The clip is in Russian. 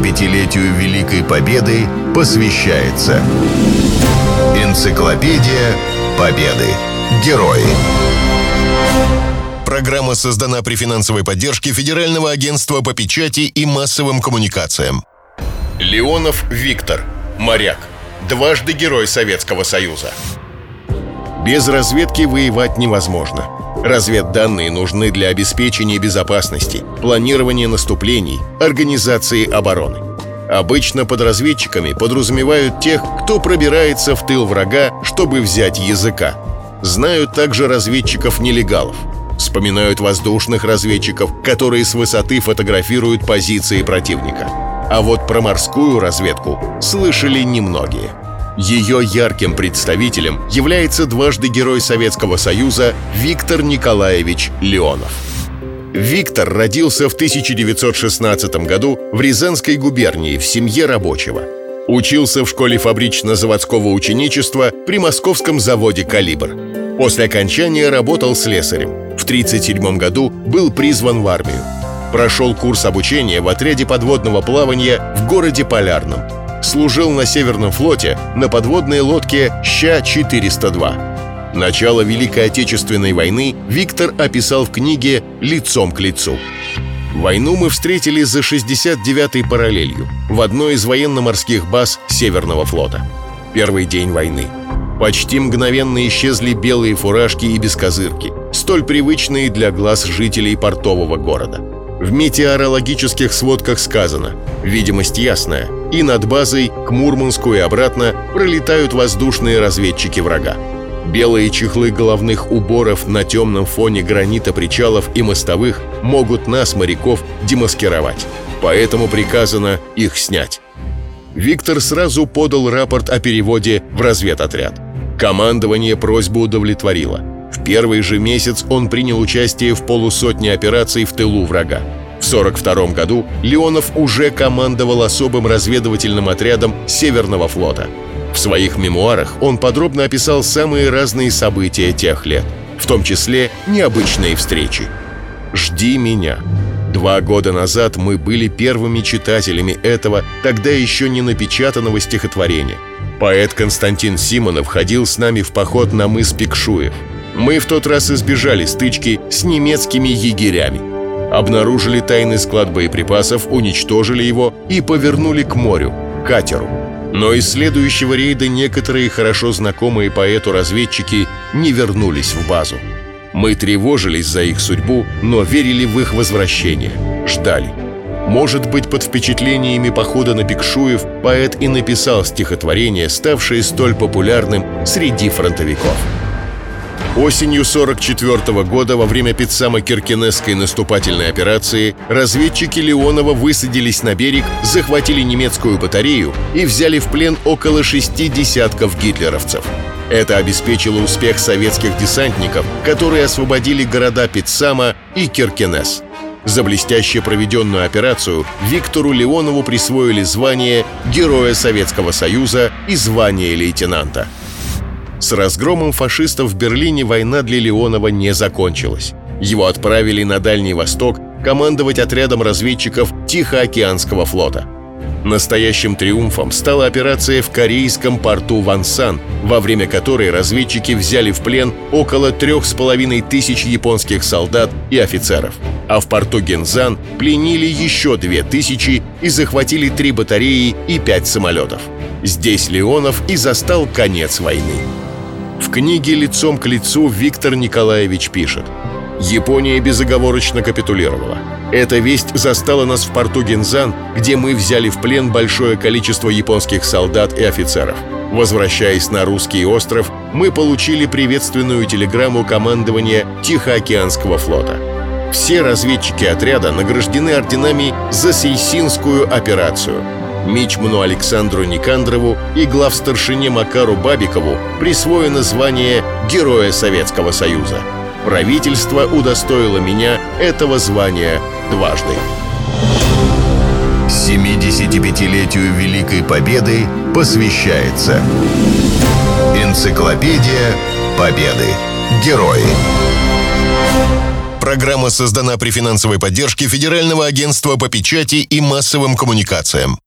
75-летию Великой Победы посвящается Энциклопедия Победы. Герои. Программа создана при финансовой поддержке Федерального агентства по печати и массовым коммуникациям. Леонов Виктор. Моряк. Дважды Герой Советского Союза. Без разведки воевать невозможно. Разведданные нужны для обеспечения безопасности, планирования наступлений, организации обороны. Обычно под разведчиками подразумевают тех, кто пробирается в тыл врага, чтобы взять языка. Знают также разведчиков-нелегалов. Вспоминают воздушных разведчиков, которые с высоты фотографируют позиции противника. А вот про морскую разведку слышали немногие. Ее ярким представителем является дважды Герой Советского Союза Виктор Николаевич Леонов. Виктор родился в 1916 году в Рязанской губернии в семье рабочего. Учился в школе фабрично-заводского ученичества при московском заводе «Калибр». После окончания работал слесарем. В 1937 году был призван в армию. Прошел курс обучения в отряде подводного плавания в городе Полярном – служил на Северном флоте на подводной лодке Ща-402. Начало Великой Отечественной войны Виктор описал в книге «Лицом к лицу». Войну мы встретили за 69-й параллелью в одной из военно-морских баз Северного флота. Первый день войны. Почти мгновенно исчезли белые фуражки и бескозырки, столь привычные для глаз жителей портового города. В метеорологических сводках сказано «Видимость ясная, и над базой к Мурманску и обратно пролетают воздушные разведчики врага». Белые чехлы головных уборов на темном фоне гранита причалов и мостовых могут нас, моряков, демаскировать. Поэтому приказано их снять. Виктор сразу подал рапорт о переводе в разведотряд. Командование просьбу удовлетворило. В первый же месяц он принял участие в полусотне операций в тылу врага. В 1942 году Леонов уже командовал особым разведывательным отрядом Северного флота. В своих мемуарах он подробно описал самые разные события тех лет, в том числе необычные встречи. «Жди меня». Два года назад мы были первыми читателями этого, тогда еще не напечатанного стихотворения. Поэт Константин Симонов ходил с нами в поход на мыс Пикшуев – мы в тот раз избежали стычки с немецкими егерями. Обнаружили тайный склад боеприпасов, уничтожили его и повернули к морю, катеру. Но из следующего рейда некоторые хорошо знакомые поэту разведчики не вернулись в базу. Мы тревожились за их судьбу, но верили в их возвращение, ждали. Может быть, под впечатлениями похода на Пикшуев поэт и написал стихотворение, ставшее столь популярным среди фронтовиков. Осенью 44 года во время Пиццамо-Киркенесской наступательной операции разведчики Леонова высадились на берег, захватили немецкую батарею и взяли в плен около шести десятков гитлеровцев. Это обеспечило успех советских десантников, которые освободили города Пиццама и Киркенес. За блестяще проведенную операцию Виктору Леонову присвоили звание Героя Советского Союза и звание лейтенанта – с разгромом фашистов в Берлине война для Леонова не закончилась. Его отправили на Дальний Восток командовать отрядом разведчиков Тихоокеанского флота. Настоящим триумфом стала операция в корейском порту Вансан, во время которой разведчики взяли в плен около трех с половиной тысяч японских солдат и офицеров. А в порту Гензан пленили еще две тысячи и захватили три батареи и пять самолетов. Здесь Леонов и застал конец войны. В книге «Лицом к лицу» Виктор Николаевич пишет «Япония безоговорочно капитулировала. Эта весть застала нас в порту Гинзан, где мы взяли в плен большое количество японских солдат и офицеров. Возвращаясь на русский остров, мы получили приветственную телеграмму командования Тихоокеанского флота. Все разведчики отряда награждены орденами за Сейсинскую операцию – Мичману Александру Никандрову и главстаршине Макару Бабикову присвоено звание Героя Советского Союза. Правительство удостоило меня этого звания дважды. 75-летию Великой Победы посвящается Энциклопедия Победы. Герои. Программа создана при финансовой поддержке Федерального агентства по печати и массовым коммуникациям.